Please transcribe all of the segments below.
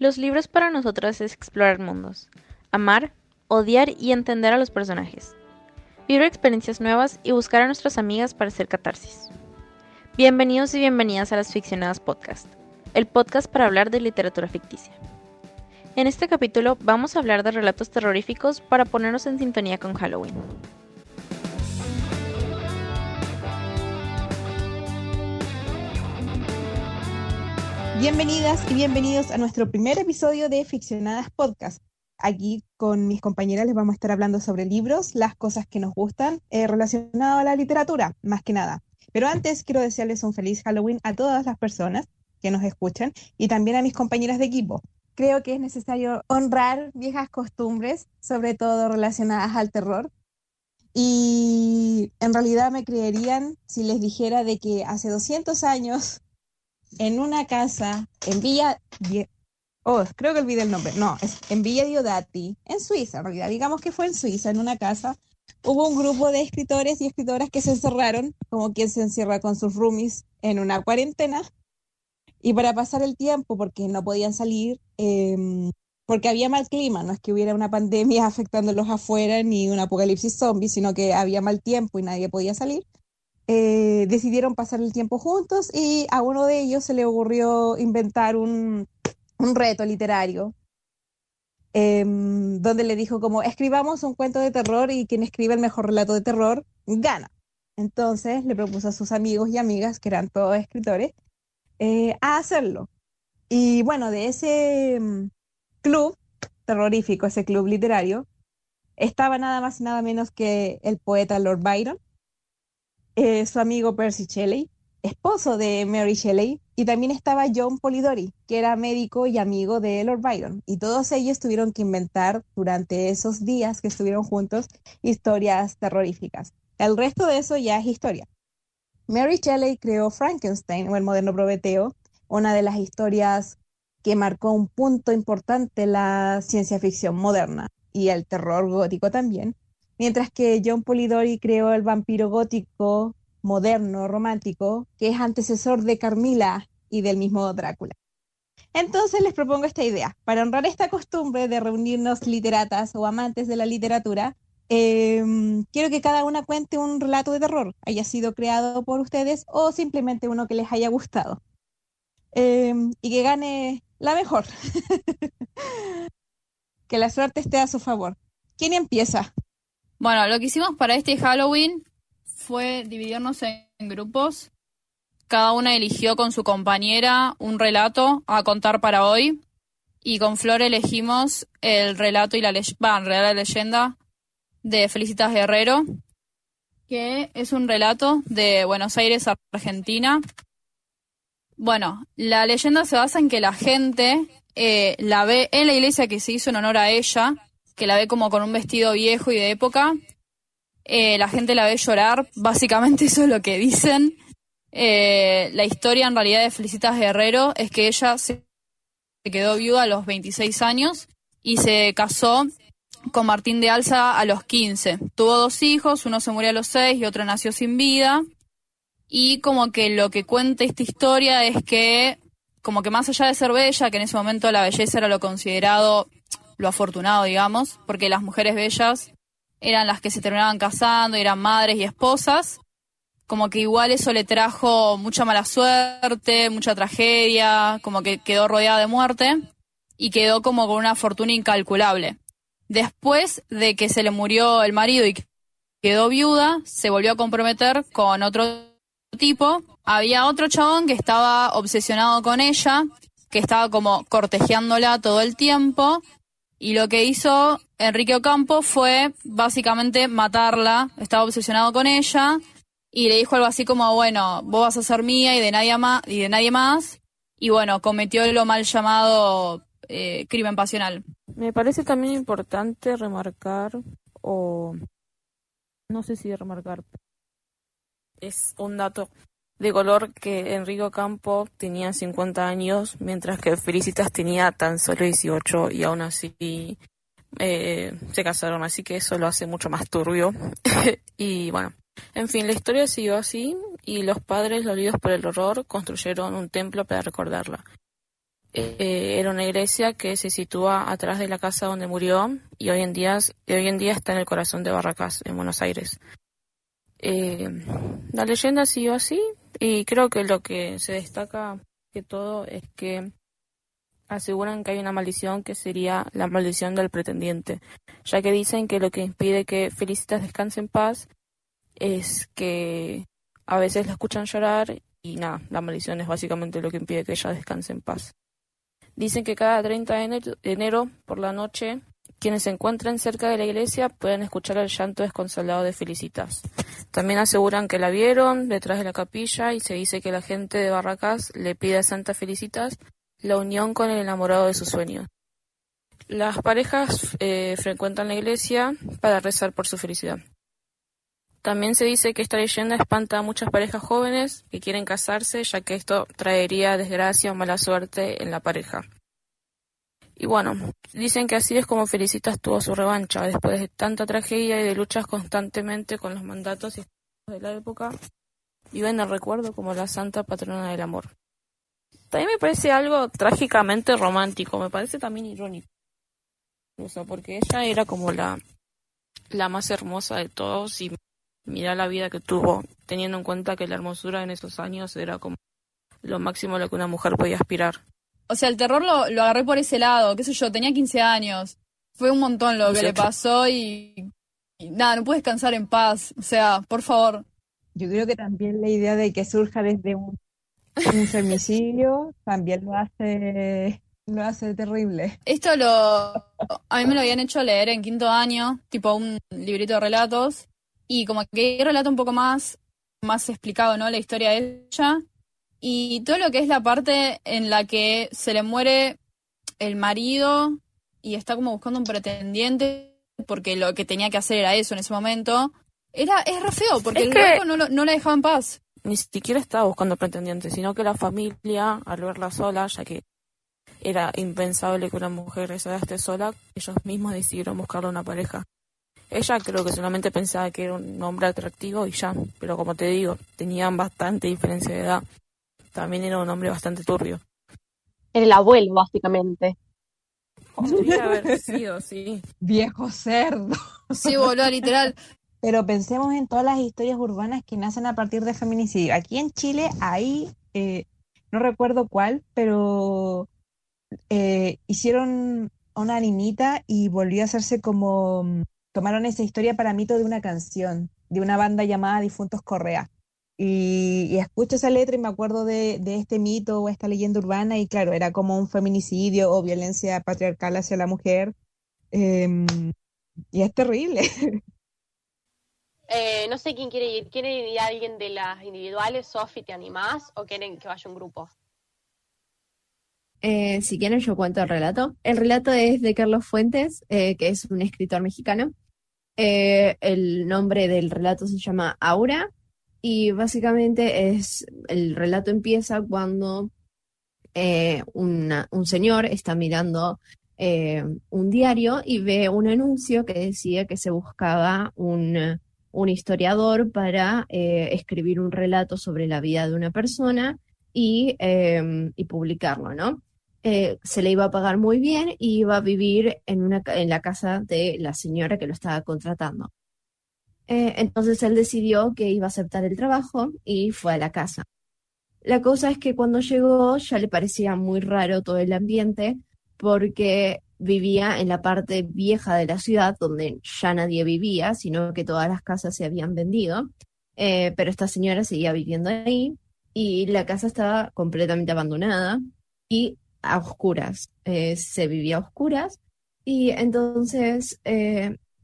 Los libros para nosotras es explorar mundos, amar, odiar y entender a los personajes, vivir experiencias nuevas y buscar a nuestras amigas para hacer catarsis. Bienvenidos y bienvenidas a las Ficcionadas Podcast, el podcast para hablar de literatura ficticia. En este capítulo vamos a hablar de relatos terroríficos para ponernos en sintonía con Halloween. Bienvenidas y bienvenidos a nuestro primer episodio de Ficcionadas Podcast. Aquí con mis compañeras les vamos a estar hablando sobre libros, las cosas que nos gustan eh, relacionado a la literatura, más que nada. Pero antes quiero desearles un feliz Halloween a todas las personas que nos escuchan y también a mis compañeras de equipo. Creo que es necesario honrar viejas costumbres, sobre todo relacionadas al terror. Y en realidad me creerían si les dijera de que hace 200 años en una casa en Villa... Oh, creo que olvidé el nombre. No, es en Villa Diodati, en Suiza, en realidad. Digamos que fue en Suiza, en una casa. Hubo un grupo de escritores y escritoras que se encerraron, como quien se encierra con sus roomies en una cuarentena. Y para pasar el tiempo, porque no podían salir, em, porque había mal clima, no es que hubiera una pandemia afectándolos afuera ni un apocalipsis zombie, sino que había mal tiempo y nadie podía salir. Eh, decidieron pasar el tiempo juntos y a uno de ellos se le ocurrió inventar un, reto literario em, donde le dijo como escribamos un cuento de terror y quien escribe el mejor relato de terror gana. Entonces le propuso a sus amigos y amigas, que eran todos escritores, eh, hacerlo. Y bueno, de ese em, club terrorífico, ese club literario, estaba nada más y nada menos que el poeta Lord Byron, eh, su amigo Percy Shelley, esposo de Mary Shelley, y también estaba John Polidori, que era médico y amigo de Lord Byron. Y todos ellos tuvieron que inventar durante esos días que estuvieron juntos historias terroríficas. El resto de eso ya es historia. Mary Shelley creó Frankenstein o el moderno Prometeo, una de las historias que marcó un punto importante en la ciencia ficción moderna y el terror gótico también, mientras que John Polidori creó el vampiro gótico moderno, romántico, que es antecesor de Carmila y del mismo Drácula. Entonces les propongo esta idea. Para honrar esta costumbre de reunirnos literatas o amantes de la literatura, em, quiero que cada una cuente un relato de terror, haya sido creado por ustedes o simplemente uno que les haya gustado. Em, y que gane la mejor. que la suerte esté a su favor. ¿Quién empieza? Bueno, lo que hicimos para este Halloween fue dividirnos en grupos. Cada una eligió con su compañera un relato a contar para hoy. Y con Flor elegimos el relato y la, la leyenda de Felicitas Guerrero, que es un relato de Buenos Aires, Argentina. Bueno, la leyenda se basa en que la gente eh, la ve en la iglesia que se hizo en honor a ella que la ve como con un vestido viejo y de época. Eh, la gente la ve llorar, básicamente eso es lo que dicen. Eh, la historia en realidad de Felicitas Guerrero es que ella se quedó viuda a los 26 años y se casó con Martín de Alza a los 15. Tuvo dos hijos, uno se murió a los 6 y otro nació sin vida. Y como que lo que cuenta esta historia es que, como que más allá de ser bella, que en ese momento la belleza era lo considerado lo afortunado, digamos, porque las mujeres bellas eran las que se terminaban casando, eran madres y esposas, como que igual eso le trajo mucha mala suerte, mucha tragedia, como que quedó rodeada de muerte y quedó como con una fortuna incalculable. Después de que se le murió el marido y quedó viuda, se volvió a comprometer con otro tipo. Había otro chabón que estaba obsesionado con ella, que estaba como cortejeándola todo el tiempo y lo que hizo Enrique Ocampo fue básicamente matarla, estaba obsesionado con ella y le dijo algo así como, bueno, vos vas a ser mía y de nadie más, y de nadie más. Y bueno, cometió lo mal llamado eh, crimen pasional. Me parece también importante remarcar, o no sé si remarcar, es un dato de color que Enrico Campo tenía 50 años, mientras que Felicitas tenía tan solo 18 y aún así eh, se casaron, así que eso lo hace mucho más turbio. y bueno, en fin, la historia siguió así y los padres, dolidos por el horror, construyeron un templo para recordarla. eh, era una iglesia que se sitúa atrás de la casa donde murió y hoy en día, hoy en día está en el corazón de Barracas, en Buenos Aires. Eh, la leyenda siguió así y creo que lo que se destaca que todo es que aseguran que hay una maldición que sería la maldición del pretendiente, ya que dicen que lo que impide que Felicitas descanse en paz es que a veces la escuchan llorar y nada, la maldición es básicamente lo que impide que ella descanse en paz. Dicen que cada 30 de enero, por la noche, quienes se encuentren cerca de la iglesia pueden escuchar el llanto desconsolado de Felicitas. También aseguran que la vieron detrás de la capilla y se dice que la gente de Barracas le pide a Santa Felicitas la unión con el enamorado de sus sueños. Las parejas eh, frecuentan la iglesia para rezar por su felicidad. También se dice que esta leyenda espanta a muchas parejas jóvenes que quieren casarse, ya que esto traería desgracia o mala suerte en la pareja. Y bueno, dicen que así es como Felicitas tuvo su revancha, después de tanta tragedia y de luchas constantemente con los mandatos de la época, vive en el recuerdo como la santa patrona del amor. También me parece algo trágicamente romántico, me parece también irónico. Incluso porque ella era como la, la más hermosa de todos y mira la vida que tuvo, teniendo en cuenta que la hermosura en esos años era como lo máximo a lo que una mujer podía aspirar. O sea, el terror lo, lo agarré por ese lado, qué sé yo, tenía 15 años. Fue un montón lo que le pasó y, nada, no puedes descansar en paz. O sea, por favor. Yo creo que también la idea de que surja desde un, un femicidio también lo hace lo hace terrible. Esto lo a mí me lo habían hecho leer en quinto año, tipo un librito de relatos y como que relata un poco más, más explicado, ¿no? La historia de ella. Y todo lo que es la parte en la que se le muere el marido y está como buscando un pretendiente porque lo que tenía que hacer era eso en ese momento. Era, es re feo porque el que... no, no la dejaba en paz. Ni siquiera estaba buscando pretendiente, sino que la familia, al verla sola, ya que era impensable que una mujer se esté sola, ellos mismos decidieron buscarle una pareja. Ella creo que solamente pensaba que era un hombre atractivo y ya, pero como te digo, tenían bastante diferencia de edad. También era un hombre bastante turbio. Era el abuelo, básicamente. Podría haber sido, sí. Viejo cerdo. Sí, boludo, literal. Pero pensemos en todas las historias urbanas que nacen a partir de feminicidio. Aquí en Chile hay, eh, no recuerdo cuál, pero eh, hicieron una animita y volvió a hacerse como tomaron esa historia para mito de una canción, de una banda llamada Difuntos Correa. Y, escucho esa letra y me acuerdo de, este mito o esta leyenda urbana y claro, era como un feminicidio o violencia patriarcal hacia la mujer. Em, y es terrible. Eh, no sé quién quiere ir. ¿Quiere ir alguien de las individuales? Sofi, ¿te animás? ¿O quieren que vaya un grupo? Eh, si quieren, yo cuento el relato. El relato es de Carlos Fuentes, eh, que es un escritor mexicano. Eh, el nombre del relato se llama Aura y básicamente es el relato empieza cuando un señor está mirando un diario y ve un anuncio que decía que se buscaba un, un historiador para escribir un relato sobre la vida de una persona y, y publicarlo, ¿no? Eh, se le iba a pagar muy bien y iba a vivir en, una, en la casa de la señora que lo estaba contratando. Eh, entonces él decidió que iba a aceptar el trabajo y fue a la casa. La cosa es que cuando llegó ya le parecía muy raro todo el ambiente porque vivía en la parte vieja de la ciudad donde ya nadie vivía, sino que todas las casas se habían vendido. Eh, pero esta señora seguía viviendo ahí y la casa estaba completamente abandonada y a oscuras, eh, se vivía a oscuras y entonces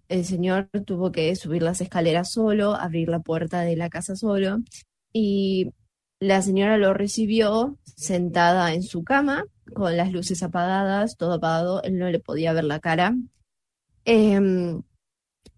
el señor tuvo que subir las escaleras solo, abrir la puerta de la casa solo y la señora lo recibió sentada en su cama con las luces apagadas, todo apagado, él no le podía ver la cara. Em,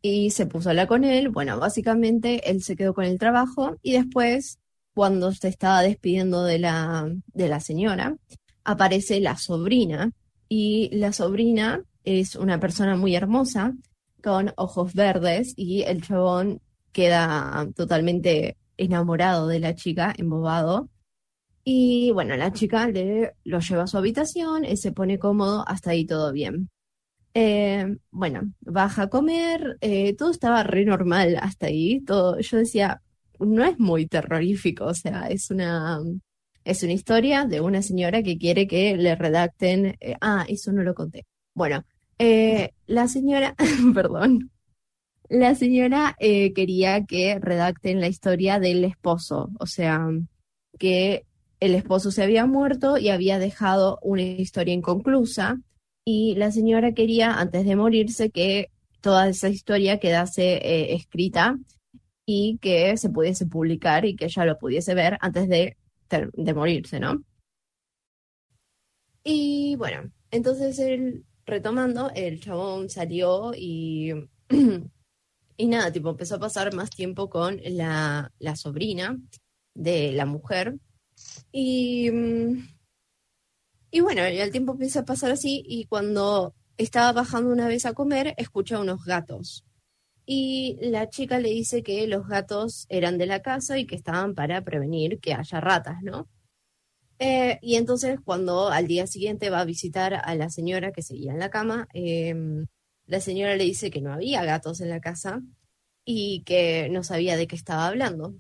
y se puso a hablar con él. Bueno, básicamente él se quedó con el trabajo y después, cuando se estaba despidiendo de la, de la señora, aparece la sobrina y la sobrina es una persona muy hermosa con ojos verdes y el chabón queda totalmente enamorado de la chica, embobado. Y bueno, la chica le lo lleva a su habitación, él se pone cómodo, hasta ahí todo bien. Eh, bueno, baja a comer, eh, todo estaba re normal hasta ahí. Todo, yo decía, no es muy terrorífico, o sea, es una, es una historia de una señora que quiere que le redacten. eh, ah, eso no lo conté. Bueno, eh, la señora, perdón, la señora eh, quería que redacten la historia del esposo, o sea, que el esposo se había muerto y había dejado una historia inconclusa y la señora quería, antes de morirse, que toda esa historia quedase eh, escrita y que se pudiese publicar y que ella lo pudiese ver antes de, de morirse, ¿no? Y bueno, entonces él, retomando, el chabón salió y, y nada, tipo, empezó a pasar más tiempo con la, la sobrina de la mujer. Y, mm, y bueno, el tiempo empieza a pasar así y cuando estaba bajando una vez a comer, escucha unos gatos. Y la chica le dice que los gatos eran de la casa y que estaban para prevenir que haya ratas, ¿no? Eh, y entonces cuando al día siguiente va a visitar a la señora que seguía en la cama, em, la señora le dice que no había gatos en la casa y que no sabía de qué estaba hablando.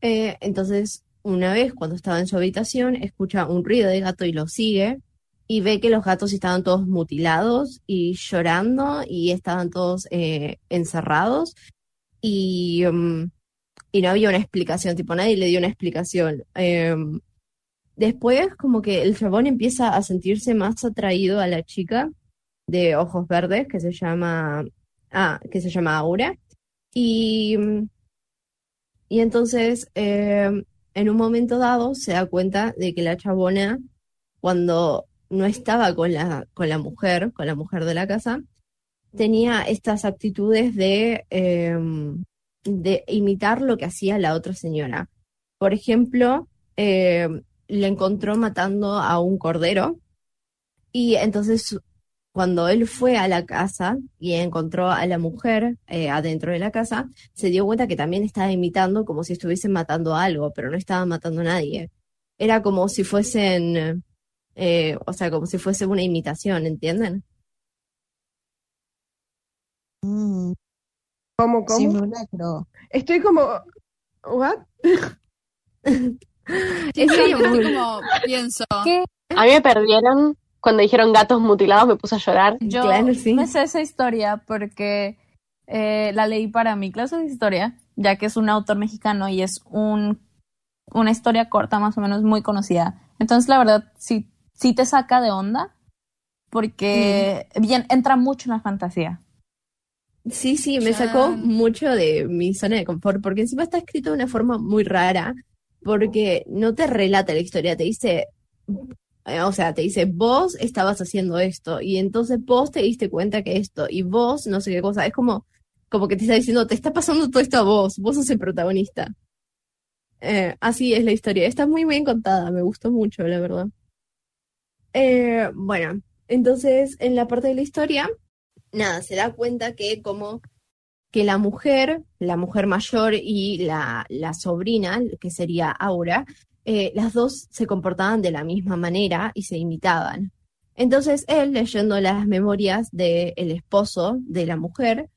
Eh, entonces, una vez cuando estaba en su habitación, escucha un ruido de gato y lo sigue y ve que los gatos estaban todos mutilados y llorando y estaban todos eh, encerrados y, mm, y no había una explicación, tipo nadie le dio una explicación. Después como que el chabón empieza a sentirse más atraído a la chica de ojos verdes que se llama, ah, que se llama Aura y, y entonces em, en un momento dado se da cuenta de que la chabona cuando no estaba con la, con la mujer, con la mujer de la casa, tenía estas actitudes de, em, de imitar lo que hacía la otra señora. Por ejemplo, em, le encontró matando a un cordero y entonces cuando él fue a la casa y encontró a la mujer eh, adentro de la casa, se dio cuenta que también estaba imitando como si estuviesen matando algo, pero no estaba matando a nadie. Era como si fuesen, eh, o sea, como si fuese una imitación, ¿entienden? Mm, ¿Cómo, cómo? simulacro. Estoy como, ¿what? Sí, muy- como pienso. ¿Qué? A mí me perdieron cuando dijeron gatos mutilados, me puse a llorar. Yo Claro, sí. me sé esa historia porque eh, la leí para mi clase de historia, ya que es un autor mexicano y es un, una historia corta más o menos muy conocida. Entonces, la verdad, sí, sí te saca de onda porque bien, entra mucho en la fantasía. Sí, sí, me sacó mucho de mi zona de confort, porque encima está escrito de una forma muy rara, porque no te relata la historia, te dice, eh, o sea, te dice, vos estabas haciendo esto, y entonces vos te diste cuenta que esto, y vos no sé qué cosa, es como, como que te está diciendo, te está pasando todo esto a vos, vos sos el protagonista. Eh, así es la historia, está muy bien contada, me gustó mucho, la verdad. Eh, bueno, entonces en la parte de la historia nada, se da cuenta que como que la mujer, la mujer mayor y la, la sobrina, que sería Aura, eh, las dos se comportaban de la misma manera y se imitaban. Entonces él, leyendo las memorias del esposo de la mujer,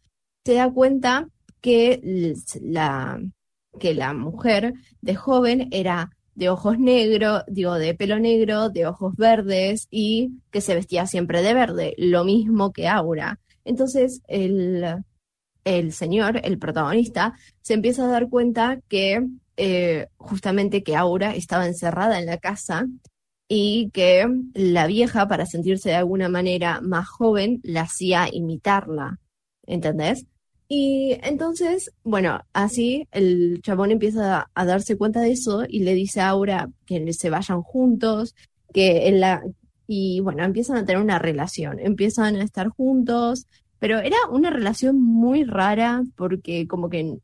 se da cuenta que la, que la mujer de joven era de ojos negros, digo, de pelo negro, de ojos verdes y que se vestía siempre de verde, lo mismo que Aura. Entonces el, el señor, el protagonista, se empieza a dar cuenta que eh, justamente que Aura estaba encerrada en la casa y que la vieja, para sentirse de alguna manera más joven, la hacía imitarla, ¿entendés? Y entonces, bueno, así el chabón empieza a, a darse cuenta de eso y le dice a Aura que se vayan juntos, que en la... Y bueno, empiezan a tener una relación, empiezan a estar juntos, pero era una relación muy rara porque como que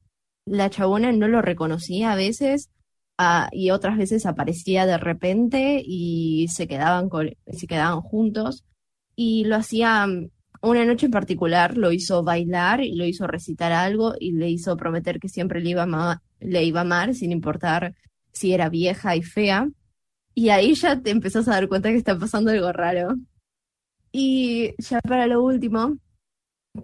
la chabona no lo reconocía a veces ah, y otras veces aparecía de repente y se quedaban, se quedaban juntos y lo hacía mm, una noche en particular, lo hizo bailar y lo hizo recitar algo y le hizo prometer que siempre le iba a le iba a amar sin importar si era vieja y fea Y ahí ya te empezás a dar cuenta que está pasando algo raro. Y ya para lo último,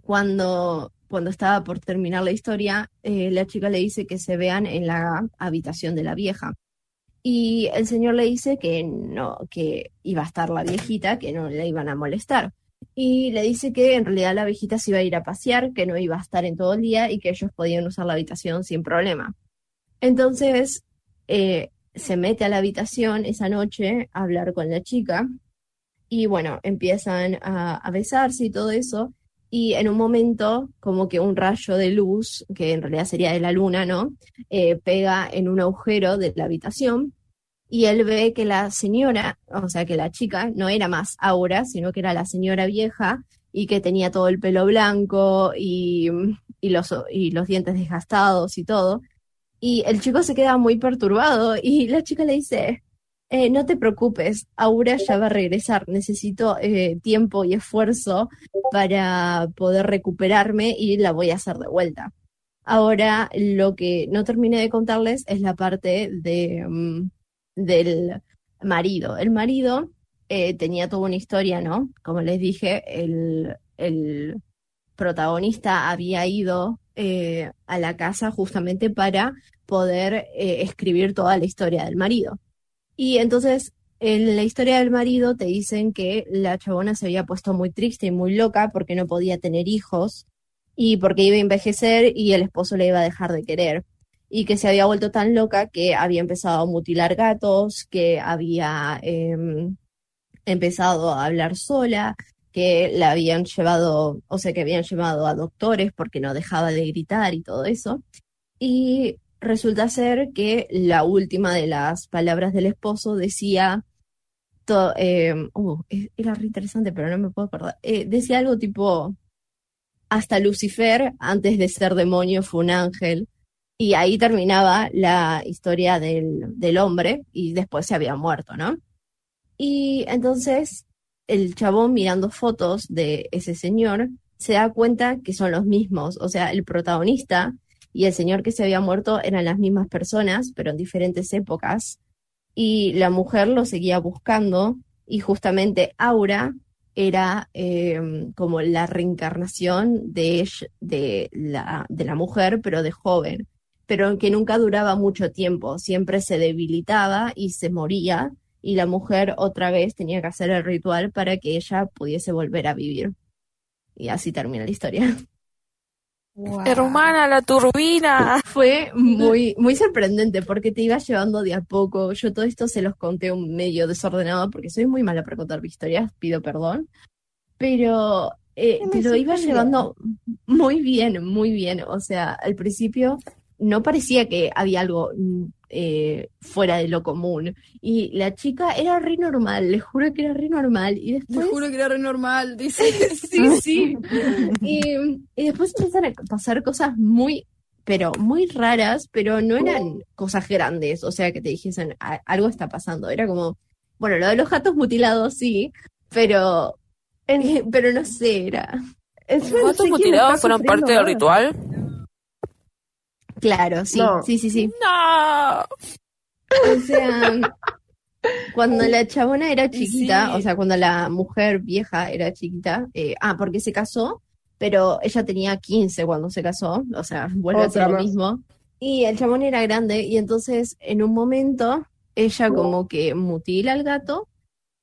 cuando, cuando estaba por terminar la historia, eh, la chica le dice que se vean en la habitación de la vieja. Y el señor le dice que no, que iba a estar la viejita, que no le iban a molestar. Y le dice que en realidad la viejita se iba a ir a pasear, que no iba a estar en todo el día y que ellos podían usar la habitación sin problema. Entonces, eh, se mete a la habitación esa noche a hablar con la chica y bueno, empiezan a, a besarse y todo eso. Y en un momento, como que un rayo de luz, que en realidad sería de la luna, ¿no? Eh, pega en un agujero de la habitación y él ve que la señora, o sea, que la chica no era más Aura, sino que era la señora vieja y que tenía todo el pelo blanco y, y los, y los dientes desgastados y todo. Y el chico se queda muy perturbado y la chica le dice, eh, no te preocupes, Aura ya va a regresar, necesito eh, tiempo y esfuerzo para poder recuperarme y la voy a hacer de vuelta. Ahora, lo que no terminé de contarles es la parte de, mm, del marido. El marido eh, tenía toda una historia, ¿no? Como les dije, el, el protagonista había ido eh, a la casa justamente para poder eh, escribir toda la historia del marido. Y entonces, en la historia del marido te dicen que la chabona se había puesto muy triste y muy loca porque no podía tener hijos y porque iba a envejecer y el esposo le iba a dejar de querer. Y que se había vuelto tan loca que había empezado a mutilar gatos, que había em, empezado a hablar sola, que la habían llevado, o sea, que habían llevado a doctores porque no dejaba de gritar y todo eso. Y resulta ser que la última de las palabras del esposo decía, uh, era re interesante, pero no me puedo acordar. Eh, decía algo tipo, hasta Lucifer, antes de ser demonio, fue un ángel. Y ahí terminaba la historia del, del hombre y después se había muerto, ¿no? Y entonces el chabón mirando fotos de ese señor se da cuenta que son los mismos, o sea, el protagonista y el señor que se había muerto eran las mismas personas, pero en diferentes épocas, y la mujer lo seguía buscando y justamente Aura era eh, como la reencarnación de, la, de la mujer, pero de joven, pero que nunca duraba mucho tiempo, siempre se debilitaba y se moría, y la mujer otra vez tenía que hacer el ritual para que ella pudiese volver a vivir. Y así termina la historia. Hermana, la turbina. Fue muy, muy sorprendente porque te iba llevando de a poco. Yo todo esto se los conté un medio desordenado porque soy muy mala para contar historias, pido perdón. Pero eh, te lo iba llevando muy bien, muy bien. O sea, al principio no parecía que había algo eh, fuera de lo común. Y la chica era re normal, les juro que era re normal. Y después juro que era re normal, dice. Sí, sí. Y, y después empezaron a pasar cosas muy, pero muy raras, pero no eran cosas grandes, o sea, que te dijesen, "A- algo está pasando. Era como, bueno, lo de los gatos mutilados sí, pero, pero no sé, era, ¿Los gatos mutilados fueron parte del ritual? Claro, sí, No. sí, sí, sí. No. O sea, cuando la chabona era chiquita, Sí. o sea, cuando la mujer vieja era chiquita, eh, ah, porque se casó, pero ella tenía 15 cuando se casó, o sea, vuelve a ser Otra lo más. mismo. Y el chabón era grande, y entonces en un momento ella como que mutila al gato,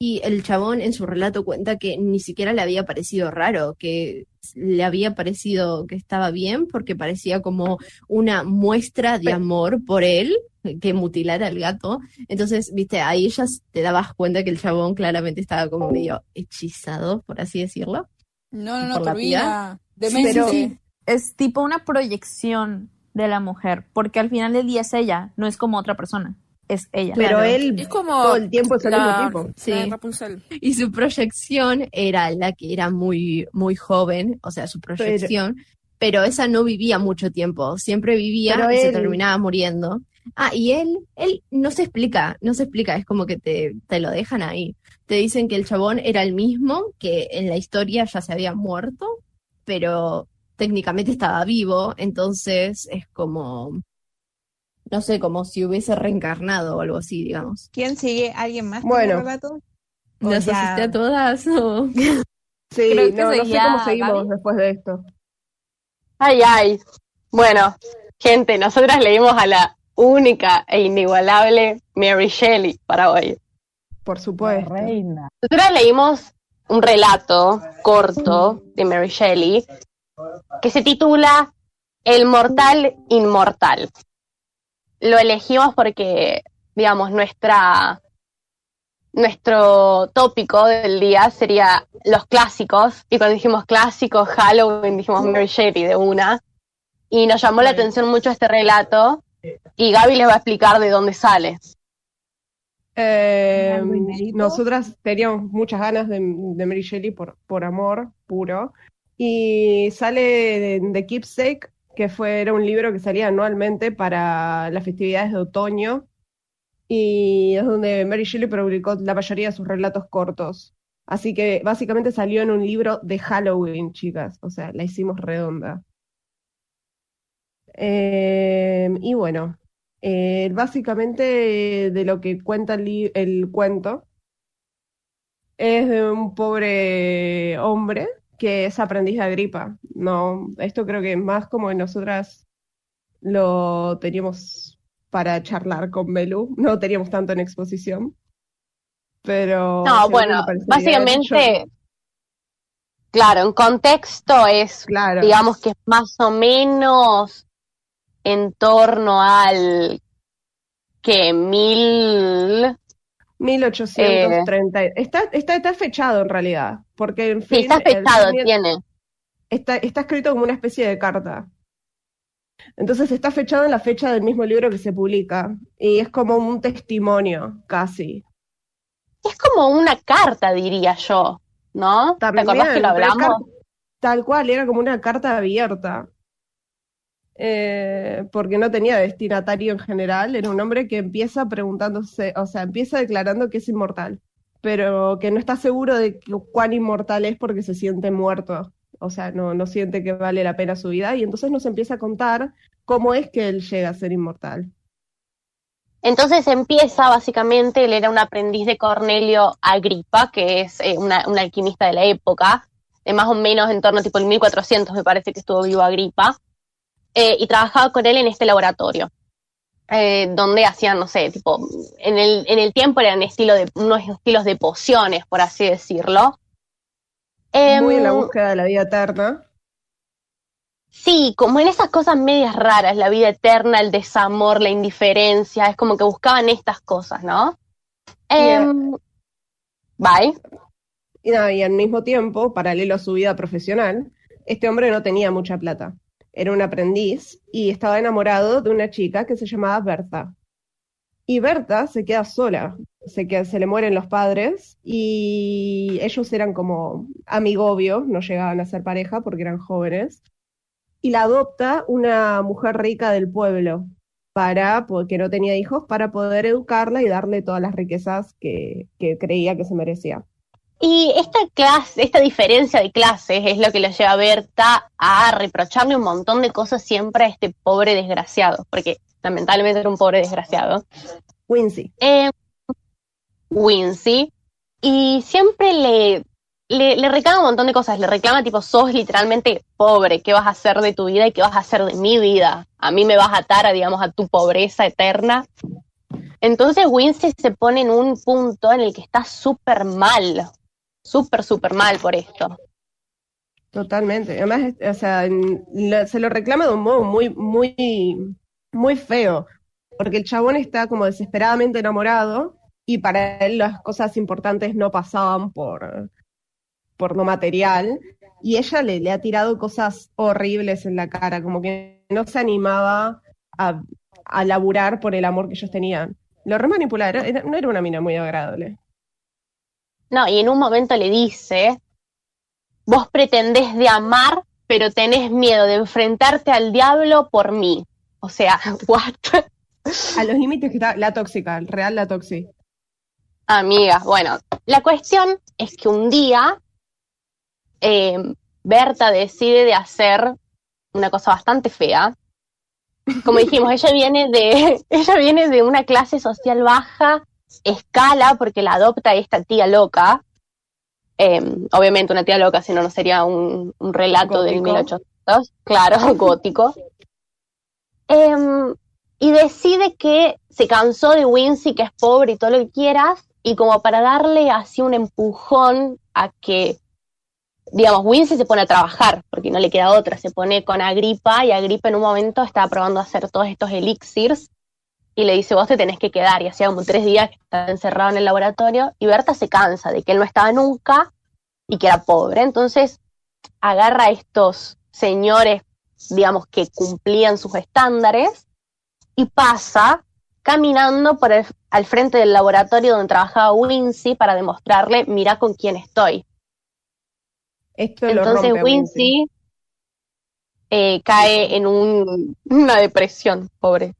y el chabón en su relato cuenta que ni siquiera le había parecido raro, que le había parecido que estaba bien, porque parecía como una muestra de amor por él, que mutilara al gato. Entonces, viste, ahí ya te dabas cuenta que el chabón claramente estaba como medio hechizado, por así decirlo. No, no, no, Por la turbina. Pero es tipo una proyección de la mujer, porque al final del día es ella, no es como otra persona, es ella. Pero Claro. él Es como todo el tiempo es el la- mismo tipo. Sí. Rapunzel. Y su proyección era la que era muy, muy joven, o sea, su proyección, pero, esa no vivía mucho tiempo, siempre vivía Pero y se terminaba muriendo. Ah, y él, él no se explica, no se explica, es como que te, te lo dejan ahí. Te dicen que el chabón era el mismo, que en la historia ya se había muerto, pero técnicamente estaba vivo, entonces es como, no sé, como si hubiese reencarnado o algo así, digamos. ¿Quién sigue? ¿Alguien más? Bueno. ¿Nos ya- asusté a todas? o- Sí, Creo que no, no sé cómo seguimos Gaby. después de esto. Ay, ay. Bueno, gente, nosotras leímos a la única e inigualable Mary Shelley para hoy. Por supuesto. Reina. Nosotras leímos un relato corto de Mary Shelley que se titula El mortal inmortal. Lo elegimos porque, digamos, nuestra nuestro tópico del día sería los clásicos. Y cuando dijimos clásicos, Halloween, dijimos Mary Shelley de una. Y nos llamó la atención mucho este relato. Y Gaby les va a explicar de dónde sale. Eh, nosotras teníamos muchas ganas de, de Mary Shelley por, por amor puro. Y sale de, de Keepsake, que fue, era un libro que salía anualmente para las festividades de otoño. Y es donde Mary Shelley publicó la mayoría de sus relatos cortos. Así que básicamente salió en un libro de Halloween, chicas. O sea, la hicimos redonda. Eh, y bueno, eh, básicamente de lo que cuenta el, el cuento es de un pobre hombre que es aprendiz de Agripa. No, esto creo que más como nosotras lo teníamos para charlar con Melu, no teníamos tanto en exposición. Pero No, bueno, básicamente, claro, en contexto es, claro, digamos que es más o menos en torno al que mil, 1830. Está, está, está fechado en realidad, porque en sí, fin, está el fechado, tiene. está, está escrito como una especie de carta. Entonces está fechado en la fecha del mismo libro que se publica. Y es como un testimonio, casi. Es como una carta, diría yo, ¿no? ¿Te acordás que lo hablamos? Tal cual, era como una carta abierta. Eh, porque no tenía destinatario en general, era un hombre que empieza preguntándose, o sea, empieza declarando que es inmortal, pero que no está seguro de cuán inmortal es porque se siente muerto, o sea, no, no siente que vale la pena su vida, y entonces nos empieza a contar cómo es que él llega a ser inmortal. Entonces empieza básicamente, él era un aprendiz de Cornelio Agripa, que es eh, un alquimista de la época, de más o menos en torno tipo el 1400 me parece que estuvo vivo Agripa, eh, y trabajaba con él en este laboratorio, eh, donde hacían, no sé, tipo, en el, en el tiempo eran estilo de, unos estilos de pociones, por así decirlo. Muy en la Em, búsqueda de la vida eterna. Sí, como en esas cosas medias raras, la vida eterna, el desamor, la indiferencia, es como que buscaban estas cosas, ¿no? Em, bye. Y al mismo tiempo, paralelo a su vida profesional, este hombre no tenía mucha plata. Era un aprendiz y estaba enamorado de una chica que se llamaba Berta. Y Berta se queda sola, se, queda- se le mueren los padres y ellos eran como amigobios, no llegaban a ser pareja porque eran jóvenes. Y la adopta una mujer rica del pueblo para, porque no tenía hijos, para poder educarla y darle todas las riquezas que, que creía que se merecía. Y esta clase, esta diferencia de clases es lo que le lleva a Berta a reprocharle un montón de cosas siempre a este pobre desgraciado, porque lamentablemente era un pobre desgraciado. Quincy. eh, Wincy, y siempre le, le, le reclama un montón de cosas. Le reclama, tipo, sos literalmente pobre, ¿qué vas a hacer de tu vida y qué vas a hacer de mi vida? A mí me vas a atar, a, digamos, a tu pobreza eterna. Entonces Wincy se pone en un punto en el que está súper mal, súper, súper mal por esto. Totalmente. Además, o sea, se lo reclama de un modo muy, muy, muy feo, porque el chabón está como desesperadamente enamorado y para él las cosas importantes no pasaban por, por lo material y ella le, le ha tirado cosas horribles en la cara, como que no se animaba a, a laburar por el amor que ellos tenían. Lo re manipulaba, era- era- no era una mina muy agradable. No, y en un momento le dice, vos pretendés de amar, pero tenés miedo de enfrentarte al diablo por mí. O sea, what? A los límites que está la tóxica, el real la tóxica. Amiga, bueno, la cuestión es que un día eh, Berta decide de hacer una cosa bastante fea, como dijimos, ella viene de, ella viene de una clase social baja, escala, porque la adopta esta tía loca. Em, obviamente una tía loca, si no, no sería un, un relato del Gótico. 1800, claro, gótico. Em, y decide que se cansó de Wincy, que es pobre y todo lo que quieras, y como para darle así un empujón a que, digamos, Wincy se pone a trabajar, porque no le queda otra, se pone con Agripa, y Agripa en un momento está probando a hacer todos estos elixirs, y le dice, vos te tenés que quedar, y hacía como tres días que estaba encerrado en el laboratorio, y Berta se cansa de que él no estaba nunca, y que era pobre, entonces agarra a estos señores, digamos, que cumplían sus estándares, y pasa caminando por el, al frente del laboratorio donde trabajaba Wincy para demostrarle, mira con quién estoy. Esto Entonces rompe a Wincy eh, cae en un- una depresión, pobre.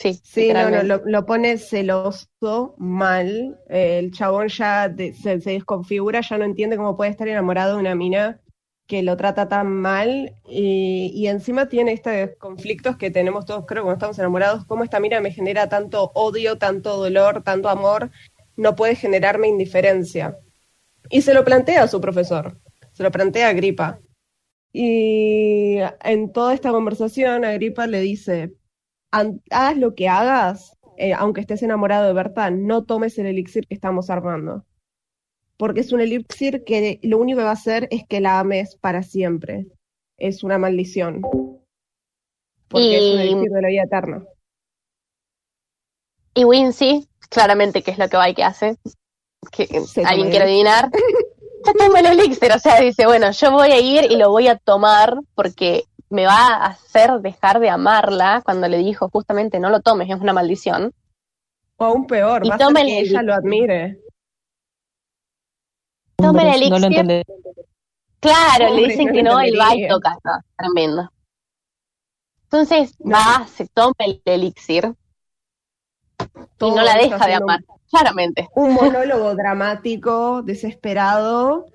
Sí, Sí, no, no, lo, lo pone celoso, mal. Eh, el chabón ya de- se, se desconfigura, ya no entiende cómo puede estar enamorado de una mina que lo trata tan mal. Y, y encima tiene estos conflictos que tenemos todos, creo, cuando estamos enamorados. Cómo esta mina me genera tanto odio, tanto dolor, tanto amor, no puede generarme indiferencia. Y se lo plantea a su profesor, se lo plantea a Agripa. Y en toda esta conversación, Agripa le dice, "An- hagas lo que hagas, eh, aunque estés enamorado de Berta, no tomes el elixir que estamos armando. Porque es un elixir que lo único que va a hacer es que la ames para siempre. Es una maldición. Porque es un Y- elixir de la vida eterna. Y Wincy, claramente, ¿qué es lo que va y que hace? Que, Se ¿Alguien quiere adivinar? Se toma el elixir, o sea, dice, bueno, yo voy a ir y lo voy a tomar porque me va a hacer dejar de amarla cuando le dijo justamente no lo tomes, es una maldición. O aún peor, Y va a hacer toma el que ella lo admire. Toma el Hombres, no lo elixir. Claro, le dicen no que no, él va y toca, no, tremendo. Entonces No. va, se toma el elixir y no la deja de amar, claramente. un monólogo dramático, desesperado,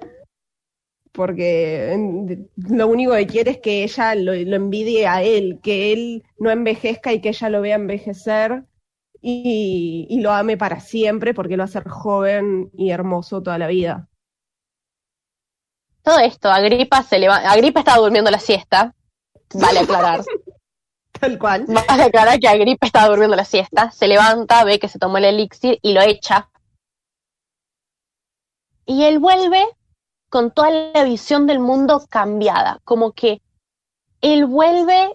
porque lo único que quiere es que ella lo, lo envidie a él, que él no envejezca y que ella lo vea envejecer y, y lo ame para siempre, porque lo va a hacer joven y hermoso toda la vida. Todo esto, Agripa se levanta, Agripa estaba durmiendo la siesta, vale aclarar. Tal cual. Vale aclarar que Agripa estaba durmiendo la siesta, se levanta, ve que se tomó el elixir y lo echa. Y él vuelve con toda la visión del mundo cambiada, como que él vuelve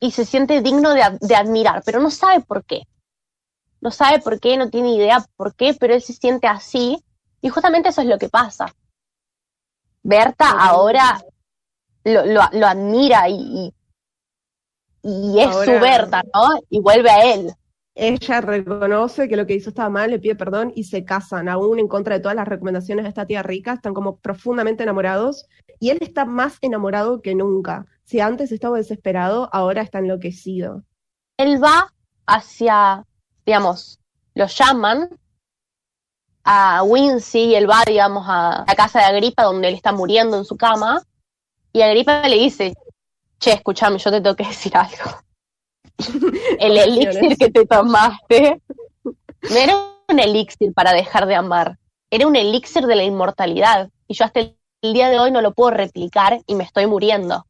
y se siente digno de, ad- de admirar, pero no sabe por qué. No sabe por qué, no tiene idea por qué, pero él se siente así y justamente eso es lo que pasa. Berta ahora lo, lo, lo admira y, y, y es Ahora- su Berta, ¿no? Y vuelve a él. Ella reconoce que lo que hizo estaba mal, le pide perdón y se casan, aún en contra de todas las recomendaciones de esta tía rica, están como profundamente enamorados y él está más enamorado que nunca. Si antes estaba desesperado, ahora está enloquecido. Él va hacia, digamos, lo llaman a Wincy y él va, digamos, a la casa de Agripa donde él está muriendo en su cama y Agripa le dice, che, escúchame, yo te tengo que decir algo. El elixir que te tomaste no era un elixir para dejar de amar, era un elixir de la inmortalidad. Y yo hasta el día de hoy no lo puedo replicar y me estoy muriendo.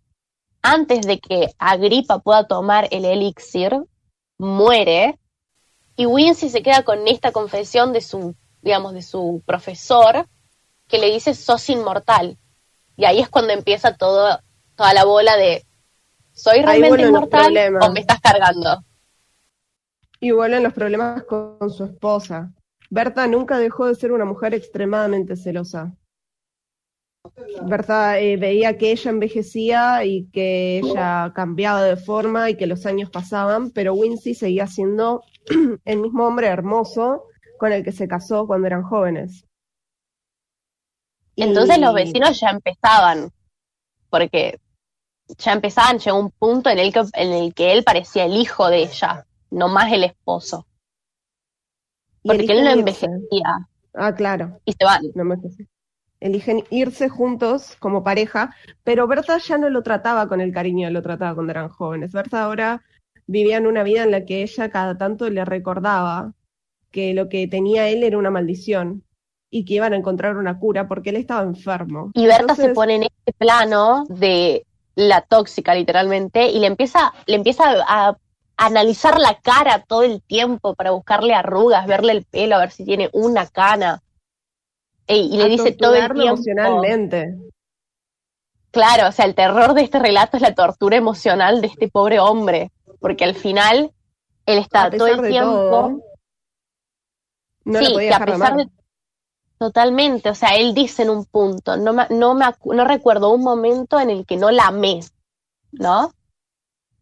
Antes de que Agripa pueda tomar el elixir, muere y Wincy se queda con esta confesión de su, digamos, de su profesor que le dice sos inmortal. Y ahí es cuando empieza todo, toda la bola de ¿soy realmente inmortal o me estás cargando? Y vuelven los problemas con su esposa. Berta nunca dejó de ser una mujer extremadamente celosa. Berta eh, veía que ella envejecía y que ella cambiaba de forma y que los años pasaban, pero Wincy seguía siendo el mismo hombre hermoso con el que se casó cuando eran jóvenes. Entonces Y- los vecinos ya empezaban, porque ya empezaban, llegó un punto en el que, en el que él parecía el hijo de ella, no más el esposo, porque él no envejecía Ah, claro. y se van. No me. Eligen irse juntos como pareja, pero Berta ya no lo trataba con el cariño lo trataba cuando eran jóvenes. Berta ahora vivían una vida en la que ella cada tanto le recordaba que lo que tenía él era una maldición y que iban a encontrar una cura porque él estaba enfermo. Y Berta se pone en este plano de la tóxica, literalmente, y le empieza, le empieza a analizar la cara todo el tiempo para buscarle arrugas, verle el pelo, a ver si tiene una cana. Ey, y le a dice todo el tiempo. emocionalmente. Claro, o sea, el terror de este relato es la tortura emocional de este pobre hombre, porque al final él está todo el tiempo. todo, no sí, la podía que a dejar de totalmente, o sea, él dice en un punto, no me, no me no recuerdo un momento en el que no la amé, ¿no?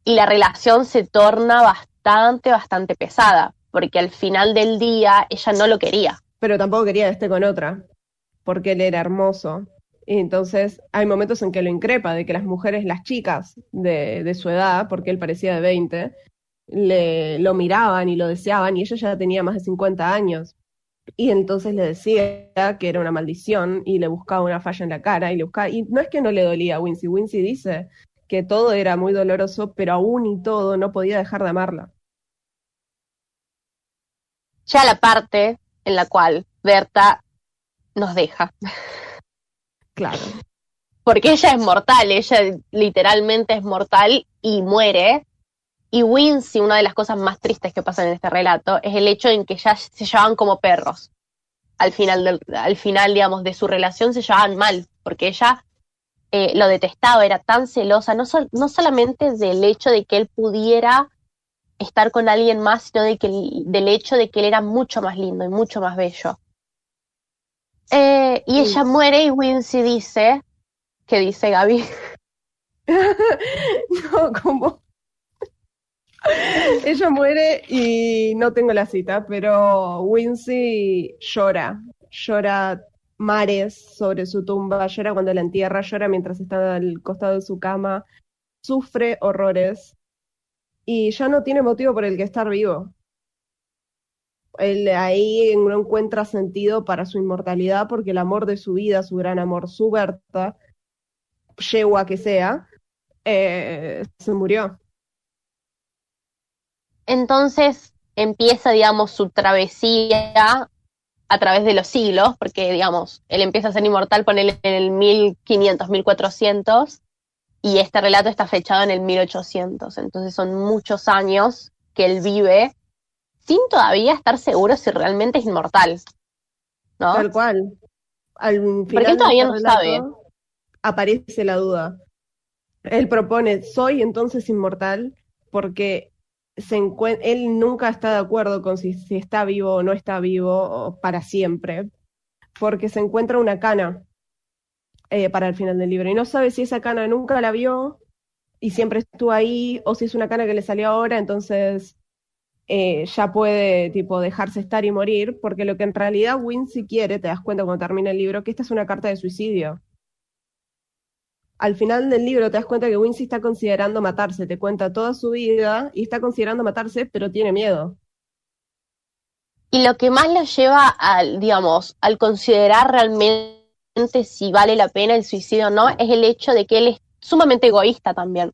Y la relación se torna bastante, bastante pesada, porque al final del día ella no lo quería. pero tampoco quería que esté con otra, porque él era hermoso. Y entonces hay momentos en que lo increpa de que las mujeres, las chicas de, de su edad, porque él parecía de 20, le, lo miraban y lo deseaban y ella ya tenía más de 50 años. Y entonces le decía que era una maldición y le buscaba una falla en la cara y le buscaba, y no es que no le dolía a Wincy, Wincy dice que todo era muy doloroso, pero aún y todo no podía dejar de amarla. Ya la parte en la cual Berta nos deja. Claro. porque ella es mortal, ella literalmente es mortal y muere. Y Wincy, una de las cosas más tristes que pasan en este relato, es el hecho en que ya se llevaban como perros. Al final, del, al final digamos, de su relación se llevaban mal, porque ella eh, lo detestaba, era tan celosa, no, no solamente del hecho de que él pudiera estar con alguien más, sino de que, del hecho de que él era mucho más lindo y mucho más bello. Eh, y Sí. ella muere y Wincy dice, ¿qué dice Gaby? No, como. Ella muere y no tengo la cita, pero Wincy llora, llora mares sobre su tumba, llora cuando la entierra, llora mientras está al costado de su cama, sufre horrores y ya no tiene motivo por el que estar vivo. Él ahí no encuentra sentido para su inmortalidad porque el amor de su vida, su gran amor, su Berta, yegua que sea, eh, se murió. Entonces empieza, digamos, su travesía a través de los siglos, porque, digamos, él empieza a ser inmortal, ponele en el 1500, 1400, y este relato está fechado en el 1800. Entonces son muchos años que él vive sin todavía estar seguro si realmente es inmortal. ¿No? Tal cual. Al final él de todavía este no sabe. Aparece la duda. Él propone, soy entonces inmortal, porque él nunca está de acuerdo con si, si está vivo o no está vivo para siempre, porque se encuentra una cana eh, para el final del libro y no sabe si esa cana nunca la vio y siempre estuvo ahí o si es una cana que le salió ahora, entonces eh, ya puede tipo dejarse estar y morir, porque lo que en realidad Wincy quiere, te das cuenta cuando termina el libro, que esta es una carta de suicidio. Al final del libro te das cuenta que Wincy está considerando matarse, te cuenta toda su vida y está considerando matarse, pero tiene miedo. Y lo que más lo lleva al, digamos, al considerar realmente si vale la pena el suicidio o no, es el hecho de que él es sumamente egoísta también.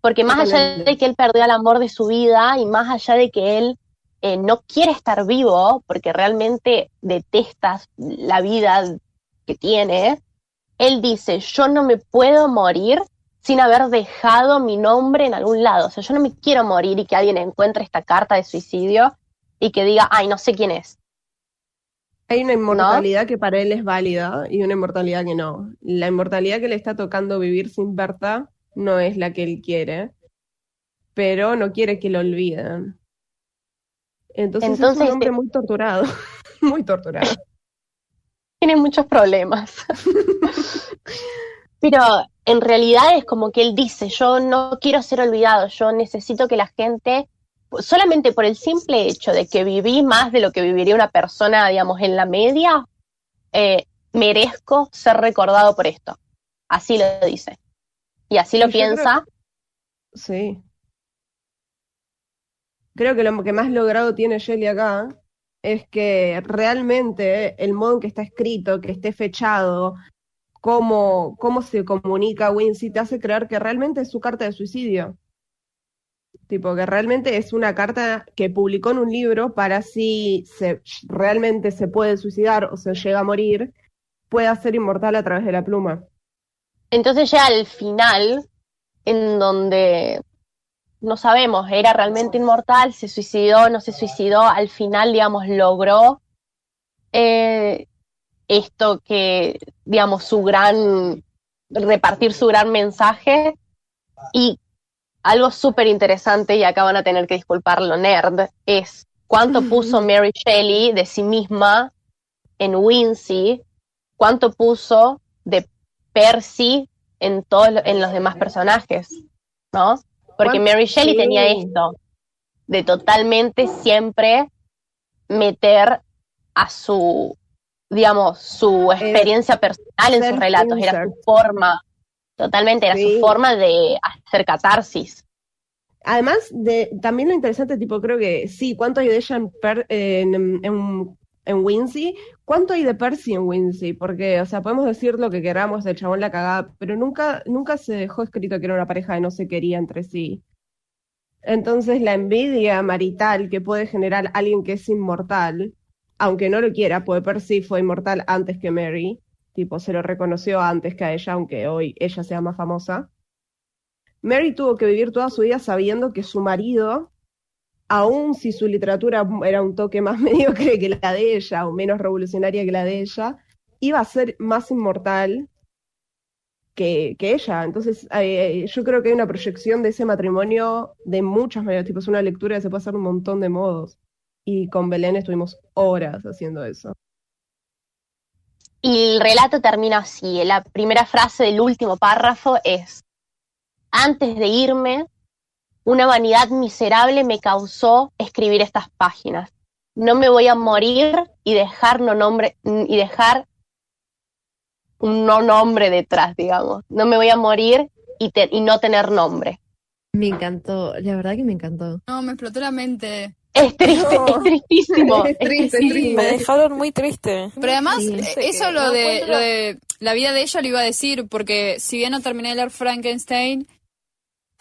Porque más allá de que él perdió el amor de su vida y más allá de que él eh, no quiere estar vivo porque realmente detesta la vida que tiene, él dice, yo no me puedo morir sin haber dejado mi nombre en algún lado. O sea, yo no me quiero morir y que alguien encuentre esta carta de suicidio y que diga, ay, no sé quién es. Hay una inmortalidad que para él es válida y una inmortalidad que no. La inmortalidad que le está tocando vivir sin Berta no es la que él quiere, pero no quiere que lo olviden. Entonces, es un hombre eh, muy torturado, muy torturado. Tiene muchos problemas. Pero en realidad es como que él dice, yo no quiero ser olvidado, yo necesito que la gente, solamente por el simple hecho de que viví más de lo que viviría una persona, digamos, en la media, eh, merezco ser recordado por esto. Así lo dice. Y así lo Y yo creo- piensa. Sí. Creo que lo que más logrado tiene Shelley acá es que realmente el modo en que está escrito, que esté fechado, cómo, cómo se comunica Wincy, te hace creer que realmente es su carta de suicidio. Tipo, que realmente es una carta que publicó en un libro para si realmente se puede suicidar o se llega a morir, pueda ser inmortal a través de la pluma. Entonces ya al final, en donde no sabemos, era realmente inmortal, se suicidó, no se suicidó, al final, digamos, logró eh, esto que, digamos, su gran, repartir su gran mensaje y algo súper interesante, y acá van a tener que disculparlo, nerd, es cuánto puso Mary Shelley de sí misma en Wincy, cuánto puso de Percy en todos en los demás personajes, ¿no? Porque Mary Shelley tenía esto de totalmente siempre meter a su, digamos, su experiencia personal en sus relatos, era su forma Totalmente, era su forma de hacer catarsis. Además, de, también lo interesante, tipo, creo que sí, ¿cuánto hay de ella en, en, en, Wincy? ¿Cuánto hay de Percy en Wincy? Porque, o sea, podemos decir lo que queramos del chabón la cagada, pero nunca, nunca se dejó escrito que era una pareja que no se quería entre sí. Entonces, la envidia marital que puede generar alguien que es inmortal, aunque no lo quiera, porque Percy fue inmortal antes que Mary, tipo se lo reconoció antes que a ella, aunque hoy ella sea más famosa. Mary tuvo que vivir toda su vida sabiendo que su marido, aun si su literatura era un toque más mediocre que la de ella o menos revolucionaria que la de ella, iba a ser más inmortal que, que ella. Entonces, eh, yo creo que hay una proyección de ese matrimonio de muchas maneras, tipo es una lectura que se puede hacer un montón de modos. Y con Belén estuvimos horas haciendo eso. Y el relato termina así. La primera frase del último párrafo es, antes de irme, una vanidad miserable me causó escribir estas páginas. No me voy a morir y dejar no nombre y dejar un no nombre detrás, digamos. No me voy a morir y, y no tener nombre. Me encantó, la verdad que me encantó. No, me explotó la mente. Es triste, es tristísimo. es triste, es triste. Me dejaron muy triste. Pero además, eso lo de, lo de la vida de ella lo iba a decir, porque si bien no terminé de leer Frankenstein,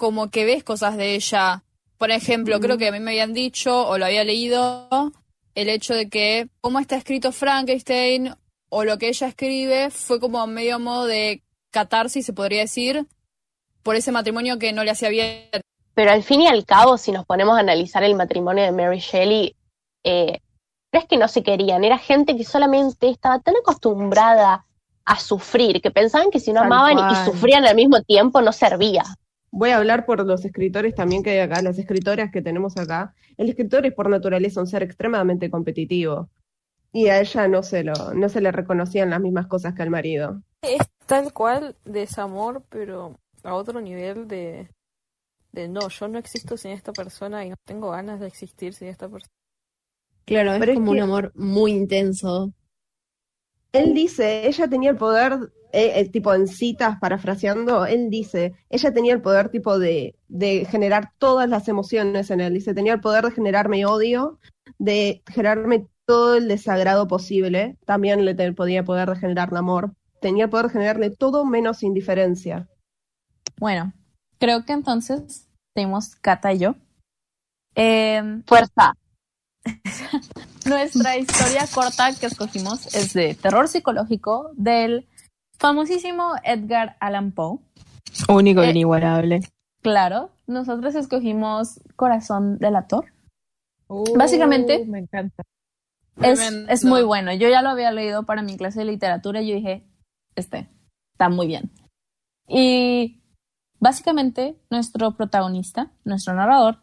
como que ves cosas de ella. Por ejemplo, creo que a mí me habían dicho, o lo había leído, el hecho de que cómo está escrito Frankenstein, o lo que ella escribe, fue como medio modo de catarsis, se podría decir, por ese matrimonio que no le hacía bien. Pero al fin y al cabo, si nos ponemos a analizar el matrimonio de Mary Shelley, eh, no es que no se querían, era gente que solamente estaba tan acostumbrada a sufrir, que pensaban que si no amaban y sufrían al mismo tiempo no servía. Voy a hablar por los escritores también que hay acá, las escritoras que tenemos acá. El escritor es por naturaleza un ser extremadamente competitivo. Y a ella no se, lo, no se le reconocían las mismas cosas que al marido. Es tal cual desamor, pero a otro nivel de, de no, yo no existo sin esta persona y no tengo ganas de existir sin esta persona. Claro, es como un amor muy intenso. Él dice, ella tenía el poder, eh, eh, tipo en citas, parafraseando, él dice, ella tenía el poder tipo de, de generar todas las emociones en él. Dice, tenía el poder de generarme odio, de generarme todo el desagrado posible. También le podía poder de generar amor. Tenía el poder de generarle todo menos indiferencia. Bueno, creo que entonces tenemos Cata y yo. Em, Fuerza. nuestra historia corta que escogimos es de terror psicológico del famosísimo Edgar Allan Poe. Único e inigualable. Claro, nosotros escogimos Corazón Delator. Uh, Básicamente, me encanta. Es, es, muy bueno. Yo ya lo había leído para mi clase de literatura y yo dije, este, está muy bien. Y Básicamente, nuestro protagonista, nuestro narrador,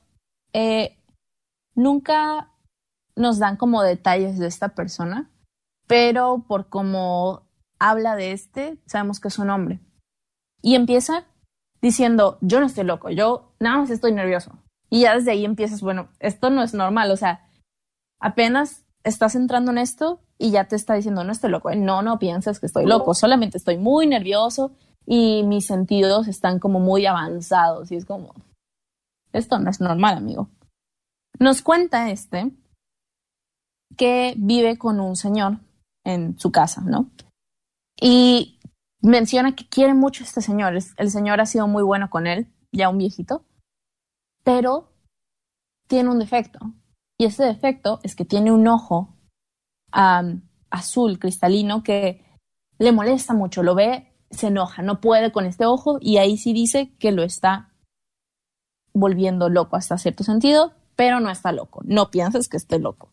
eh, nunca nos dan como detalles de esta persona, pero por cómo habla de este, sabemos que es un hombre. Y empieza diciendo, yo no estoy loco, yo nada más estoy nervioso. Y ya desde ahí empiezas, bueno, esto no es normal, o sea, apenas estás entrando en esto y ya te está diciendo, no estoy loco, no, no piensas que estoy loco, solamente estoy muy nervioso y mis sentidos están como muy avanzados y es como, esto no es normal, amigo. Nos cuenta este que vive con un señor en su casa, ¿no? Y menciona que quiere mucho a este señor. El señor ha sido muy bueno con él, ya un viejito, pero tiene un defecto. Y ese defecto es que tiene un ojo azul cristalino que le molesta mucho, lo ve, se enoja, no puede con este ojo y ahí sí dice que lo está volviendo loco hasta cierto sentido, pero no está loco, no pienses que esté loco.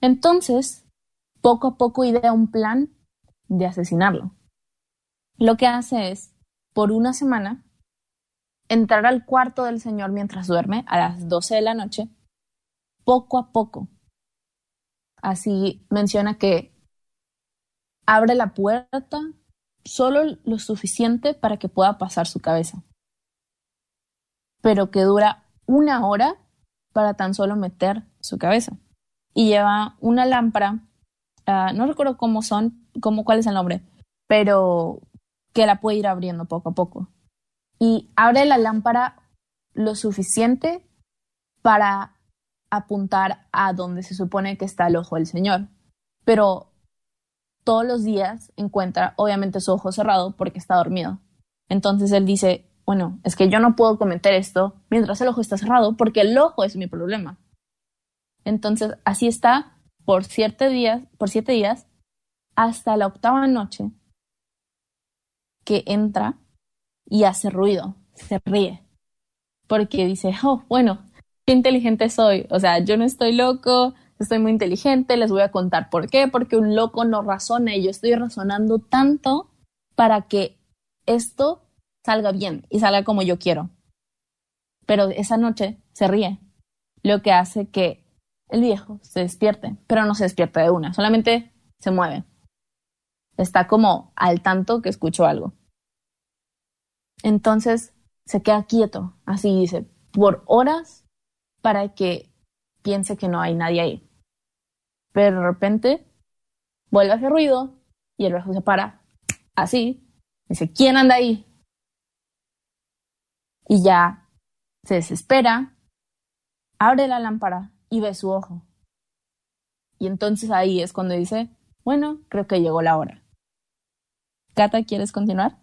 Entonces, poco a poco idea un plan de asesinarlo. Lo que hace es, por una semana, entrar al cuarto del señor mientras duerme a las 12 de la noche, poco a poco. Así menciona que abre la puerta solo lo suficiente para que pueda pasar su cabeza, pero que dura una hora para tan solo meter su cabeza. Y lleva una lámpara, ah, no recuerdo cómo son, cómo, cuál es el nombre, pero que la puede ir abriendo poco a poco. Y abre la lámpara lo suficiente para apuntar a donde se supone que está el ojo del Señor. Pero todos los días encuentra obviamente su ojo cerrado porque está dormido. Entonces él dice, bueno, es que yo no puedo cometer esto mientras el ojo está cerrado porque el ojo es mi problema. Entonces así está por siete días, por siete días hasta la octava noche que entra y hace ruido, se ríe, porque dice, oh, bueno, qué inteligente soy, o sea, yo no estoy loco, estoy muy inteligente, les voy a contar por qué, porque un loco no razona y yo estoy razonando tanto para que esto salga bien y salga como yo quiero. Pero esa noche se ríe, lo que hace que el viejo se despierte, pero no se despierta de una, solamente se mueve. Está como al tanto que escuchó algo. Entonces se queda quieto, así dice, por horas para que piense que no hay nadie ahí. Pero de repente vuelve a hacer ruido y el viejo se para así. Dice, ¿quién anda ahí? Y ya se desespera, abre la lámpara y ve su ojo. Y entonces ahí es cuando dice, bueno, creo que llegó la hora. Cata, ¿quieres continuar?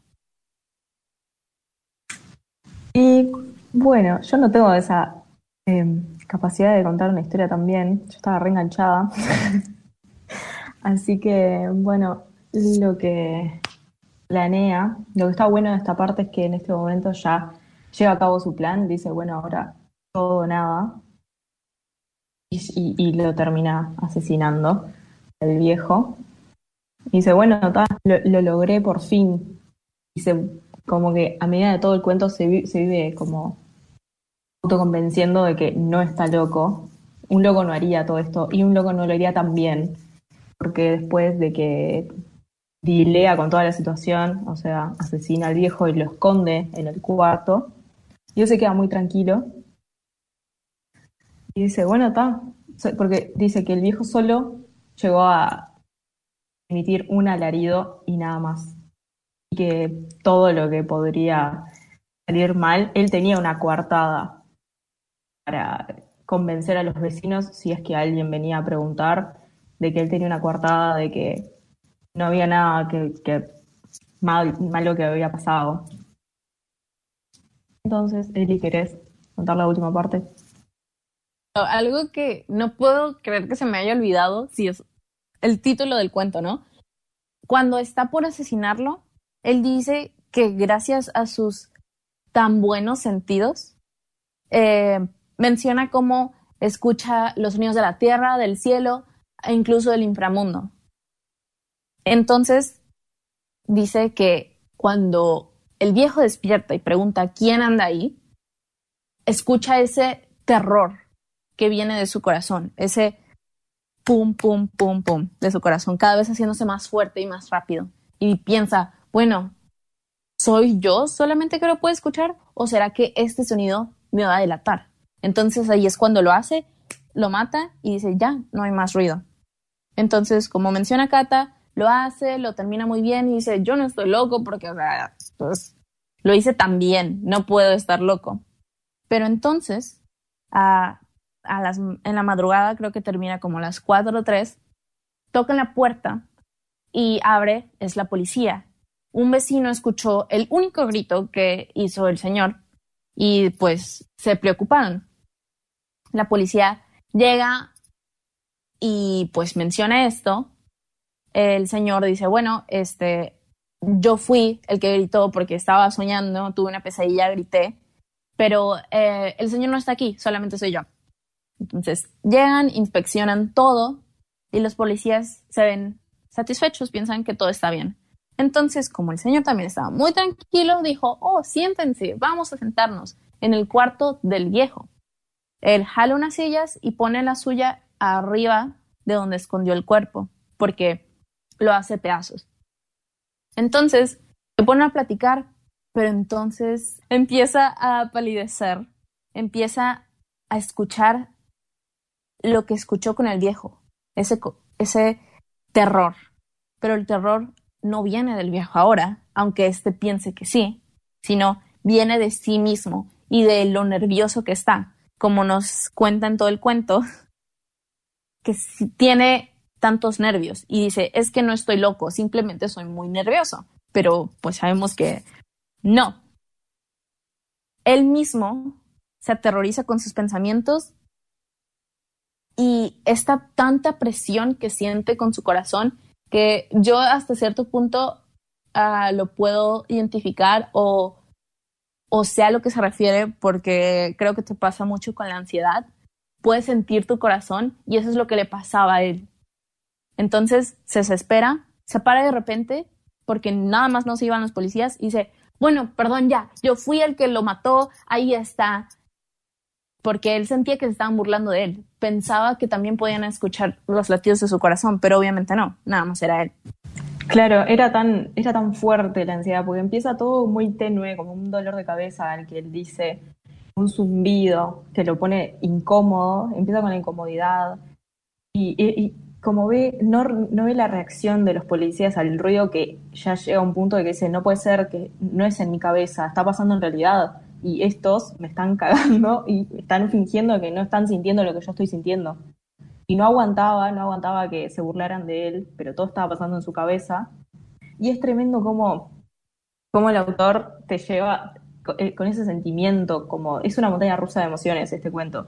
Y bueno, yo no tengo esa eh, capacidad de contar una historia también. Yo estaba reenganchada. Así que, bueno, lo que planea, lo que está bueno de esta parte es que en este momento ya lleva a cabo su plan, dice, bueno, ahora todo o nada, y, lo termina asesinando el viejo. Y dice, bueno, lo, lo logré por fin. Y se, como que a medida de todo el cuento se vive como autoconvenciendo de que no está loco. Un loco no haría todo esto y un loco no lo haría tan bien. Porque después de que dilea con toda la situación, o sea, asesina al viejo y lo esconde en el cuarto, y él se queda muy tranquilo. Y dice, bueno, está, porque dice que el viejo solo llegó a emitir un alarido y nada más. Y que todo lo que podría salir mal, él tenía una coartada para convencer a los vecinos si es que alguien venía a preguntar de que él tenía una coartada de que no había nada que, que mal, malo que había pasado. Entonces, Eli, ¿querés contar la última parte? Algo que no puedo creer que se me haya olvidado, si es el título del cuento, ¿no? Cuando está por asesinarlo, él dice que gracias a sus tan buenos sentidos, eh, menciona cómo escucha los sonidos de la tierra, del cielo e incluso del inframundo. Entonces, dice que cuando el viejo despierta y pregunta quién anda ahí, escucha ese terror que viene de su corazón, ese pum, pum, pum, pum de su corazón, cada vez haciéndose más fuerte y más rápido. Y piensa, bueno, ¿soy yo solamente que lo puedo escuchar? ¿O será que este sonido me va a delatar? Entonces ahí es cuando lo hace, lo mata y dice, ya, no hay más ruido. Entonces, como menciona Kata, lo hace, lo termina muy bien y dice, yo no estoy loco porque, o sea, pues, lo hice tan bien, no puedo estar loco. Pero entonces, a, en la madrugada, creo que termina como las 4 o 3, tocan la puerta y abre, es la policía. Un vecino escuchó el único grito que hizo el señor y pues se preocuparon. la policía llega y pues menciona esto. El señor dice, bueno, este, yo fui el que gritó porque estaba soñando, tuve una pesadilla, grité, pero eh, el señor no está aquí, solamente soy yo. Entonces llegan, inspeccionan todo y los policías se ven satisfechos, piensan que todo está bien. Entonces, como el señor también estaba muy tranquilo, dijo, oh, siéntense, vamos a sentarnos en el cuarto del viejo. Él jala unas sillas y pone la suya arriba de donde escondió el cuerpo, porque lo hace pedazos. Entonces, se pone a platicar, pero entonces empieza a palidecer, empieza a escuchar lo que escuchó con el viejo, ese, ese terror. Pero el terror no viene del viejo ahora, aunque éste piense que sí, sino viene de sí mismo y de lo nervioso que está, como nos cuenta en todo el cuento, que tiene tantos nervios y dice, es que no estoy loco, simplemente soy muy nervioso, pero pues sabemos que no. Él mismo se aterroriza con sus pensamientos y esta tanta presión que siente con su corazón que yo hasta cierto punto uh, lo puedo identificar o, o sea lo que se refiere porque creo que te pasa mucho con la ansiedad. Puedes sentir tu corazón y eso es lo que le pasaba a él. Entonces se desespera, se para de repente porque nada más no se iban los policías y dice, bueno, perdón ya, yo fui el que lo mató, ahí está, porque él sentía que se estaban burlando de él. Pensaba que también podían escuchar los latidos de su corazón, pero obviamente no, nada más era él. Claro, era tan, era tan fuerte la ansiedad, porque empieza todo muy tenue, como un dolor de cabeza al que él dice, un zumbido que lo pone incómodo, empieza con la incomodidad, y, como ve, no, no, ve la reacción de los policías al ruido que ya llega a un punto de que dice, no puede ser, que no es en mi cabeza, está pasando en realidad y estos me están cagando y están fingiendo que no están sintiendo lo que yo estoy sintiendo. Y no aguantaba, no aguantaba que se burlaran de él, pero todo estaba pasando en su cabeza. Y es tremendo cómo, cómo el autor te lleva eh, con ese sentimiento, como es una montaña rusa de emociones este cuento.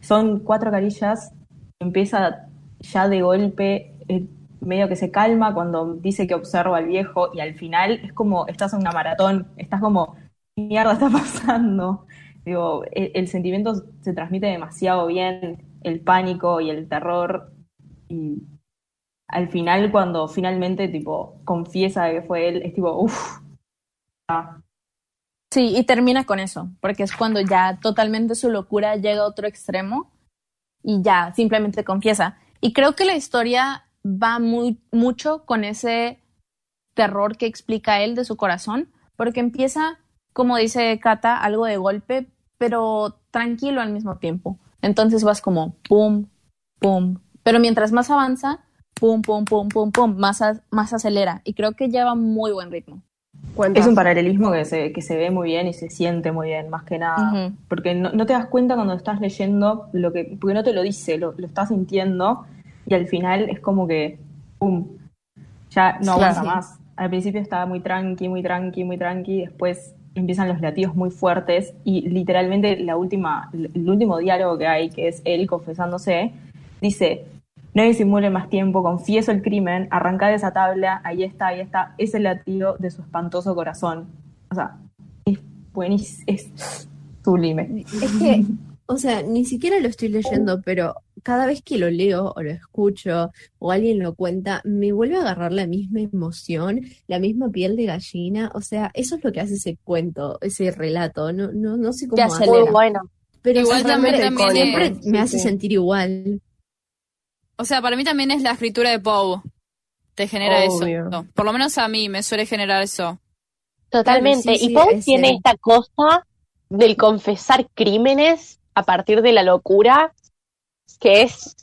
Son cuatro carillas, empieza ya de golpe, eh, medio que se calma cuando dice que observa al viejo y al final es como estás en una maratón, estás como mierda está pasando? Digo, el, sentimiento se transmite demasiado bien, el pánico y el terror. Y al final, cuando finalmente, tipo, confiesa que fue él, es tipo, uff. Sí, y termina con eso, porque es cuando ya totalmente su locura llega a otro extremo y ya simplemente confiesa. Y creo que la historia va muy, mucho con ese terror que explica él de su corazón, porque empieza como dice Kata, algo de golpe, pero tranquilo al mismo tiempo. Entonces vas como pum, pum. Pero mientras más avanza, pum, pum, pum, pum, pum, más, más acelera. Y creo que lleva muy buen ritmo. Es un paralelismo que se, que se ve muy bien y se siente muy bien, más que nada. Porque no, te das cuenta cuando estás leyendo lo que. Porque no te lo dice, lo, estás sintiendo y al final es como que. ¡Pum! Ya no aguanta más. Al principio estaba muy tranqui, muy tranqui, muy tranqui. Después empiezan los latidos muy fuertes y literalmente la última, el último diálogo que hay, que es él confesándose, dice, no disimule más tiempo, confieso el crimen, arranca de esa tabla, ahí está, ahí está, es el latido de su espantoso corazón. O sea, es buenísimo, es sublime. Es que, o sea, ni siquiera lo estoy leyendo, pero cada vez que lo leo o lo escucho o alguien lo cuenta, me vuelve a agarrar la misma emoción, la misma piel de gallina. O sea, eso es lo que hace ese cuento, ese relato. No, no, no sé cómo hace muy bueno. Pero igual también, siempre me hace sentir igual. O sea, para mí también es la escritura de Poe. Te genera eso. Por lo menos a mí me suele generar eso. Totalmente. y Poe tiene esta cosa del confesar crímenes a partir de la locura que es,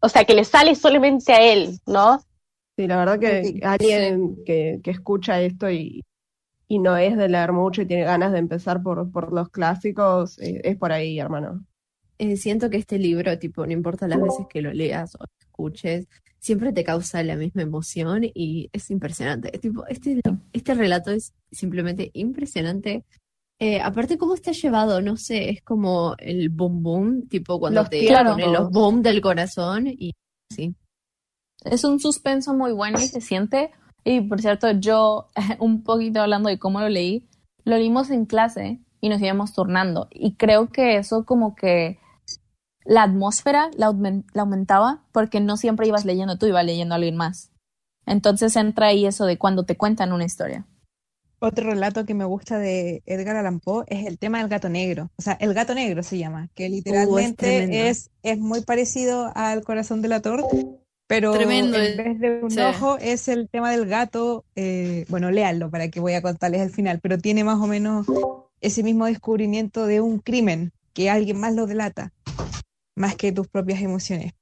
o sea, que le sale solamente a él, ¿no? Sí, la verdad que alguien que, que escucha esto y, y no es de leer mucho y tiene ganas de empezar por, por los clásicos, eh, es por ahí, hermano. Eh, siento que este libro, tipo, no importa las veces que lo leas o escuches, siempre te causa la misma emoción y es impresionante. Tipo, este, este relato es simplemente impresionante Eh, aparte, ¿cómo está llevado? No sé, es como el boom boom, tipo cuando Los te ponen los boom del corazón y sí. Es un suspenso muy bueno y se siente. Y por cierto, yo, un poquito hablando de cómo lo leí, lo leímos en clase y nos íbamos turnando. Y creo que eso como que la atmósfera la, la aumentaba porque no siempre ibas leyendo tú, iba leyendo alguien más. Entonces entra ahí eso de cuando te cuentan una historia. Otro relato que me gusta de Edgar Allan Poe es el tema del gato negro. O sea, el gato negro se llama, que literalmente tremendo. es, es muy parecido al corazón del ator, pero Tremendo, en vez de un sí. ojo es el tema del gato. eh, bueno, léanlo para que voy a contarles al final, pero tiene más o menos ese mismo descubrimiento de un crimen, que alguien más lo delata, más que tus propias emociones.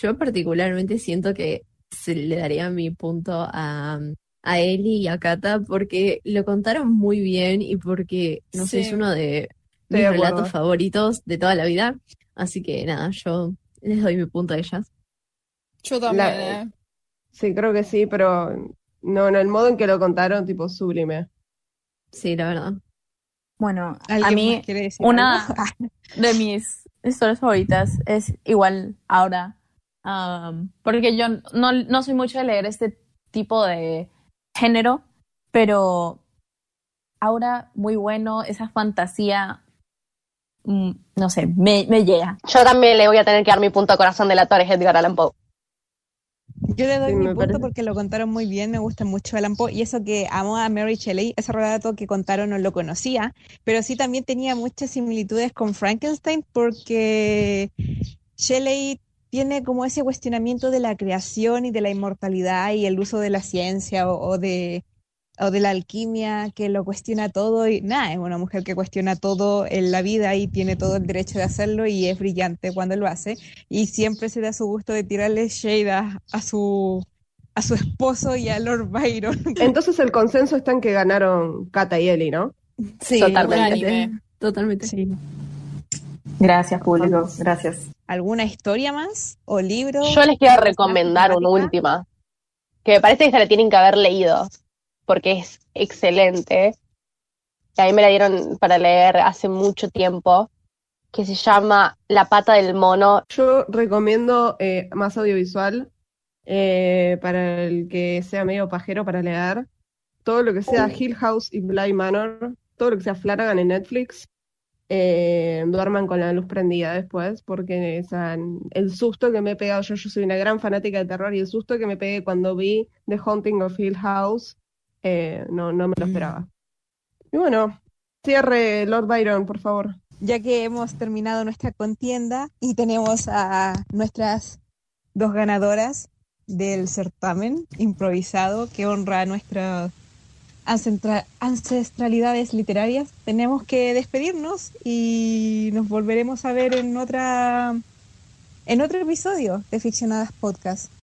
Yo particularmente siento que se le daría mi punto a, a Eli y a Kata porque lo contaron muy bien y porque, no sé, es uno de mis de relatos favoritos de toda la vida. Así que nada, yo les doy mi punto a ellas. Yo también, La- eh. Sí, creo que sí, pero no, no, el modo en que lo contaron, tipo, sublime. Sí, la verdad. Bueno, a ¿Alguien mí una de mis historias favoritas es igual ahora, porque yo no, no soy mucho de leer este tipo de género, pero ahora muy bueno, esa fantasía, mm, no sé, me, me llega. Yo también le voy a tener que dar mi punto a corazón del actor, es Edgar Allan Poe. Yo le doy Sí, mi punto parece. porque lo contaron muy bien, me gusta mucho Alan Poe y eso que amo a Mary Shelley, ese relato que contaron no lo conocía, pero sí también tenía muchas similitudes con Frankenstein porque Shelley tiene como ese cuestionamiento de la creación y de la inmortalidad y el uso de la ciencia o, o de, o de la alquimia que lo cuestiona todo y nada, es una mujer que cuestiona todo en la vida y tiene todo el derecho de hacerlo y es brillante cuando lo hace y siempre se da su gusto de tirarle shade a, a su a su esposo y a Lord Byron. Entonces el consenso está en que ganaron Kata y Eli, ¿no? Sí, Totalmente. Totalmente. Sí. Gracias, público. Gracias. ¿Alguna historia más o libro? Yo les quiero recomendar una última, que me parece que se la tienen que haber leído, porque es excelente. Y a mí me la dieron para leer hace mucho tiempo, que se llama La pata del mono. Yo recomiendo eh, más audiovisual eh, para el que sea medio pajero para leer. Todo lo que sea Hill House y Bly Manor, todo lo que sea Flanagan en Netflix, eh, duerman con la luz prendida después, porque o sea, el susto que me he pegado, yo, yo soy una gran fanática de terror, y el susto que me pegué cuando vi The Haunting of Hill House, eh, no, no me lo esperaba. Y bueno, cierre Lord Byron, por favor. Ya que hemos terminado nuestra contienda y tenemos a nuestras dos ganadoras del certamen improvisado que honra nuestras ancestra- ancestralidades literarias, tenemos que despedirnos y nos volveremos a ver en otra en otro episodio de Ficcionadas Podcast.